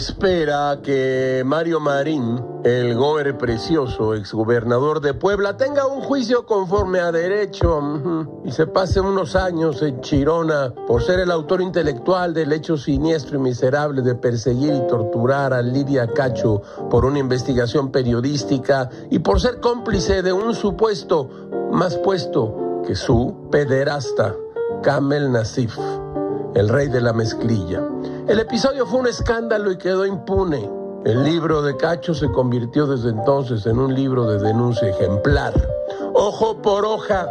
espera que Mario Marín, el gober precioso, exgobernador de Puebla, tenga un juicio conforme a derecho y se pase unos años en Chirona por ser el autor intelectual del hecho siniestro y miserable de perseguir y torturar a Lidia Cacho por una investigación periodística y por ser cómplice de un supuesto más puesto que su pederasta, Kamel Nasif el rey de la mezclilla. El episodio fue un escándalo y quedó impune. El libro de Cacho se convirtió desde entonces en un libro de denuncia ejemplar. Ojo por hoja.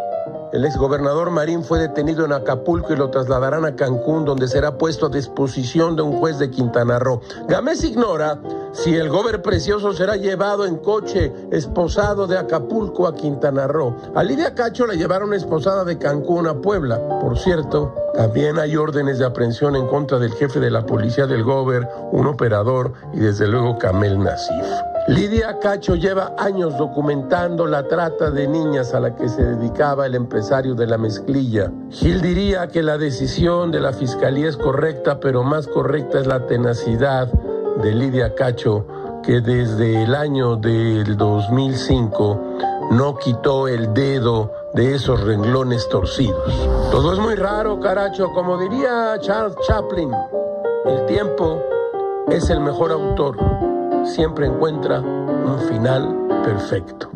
El exgobernador Marín fue detenido en Acapulco y lo trasladarán a Cancún, donde será puesto a disposición de un juez de Quintana Roo. Gámez ignora si el gober precioso será llevado en coche esposado de Acapulco a Quintana Roo. A Lidia Cacho la llevaron esposada de Cancún a Puebla. Por cierto, también hay órdenes de aprehensión en contra del jefe de la policía del Gober, un operador y desde luego Camel Nasif. Lidia Cacho lleva años documentando la trata de niñas a la que se dedicaba el empresario de la mezclilla. Gil diría que la decisión de la fiscalía es correcta, pero más correcta es la tenacidad de Lidia Cacho, que desde el año del 2005 no quitó el dedo de esos renglones torcidos. Todo es muy raro, caracho, como diría Charles Chaplin. El tiempo es el mejor autor, siempre encuentra un final perfecto.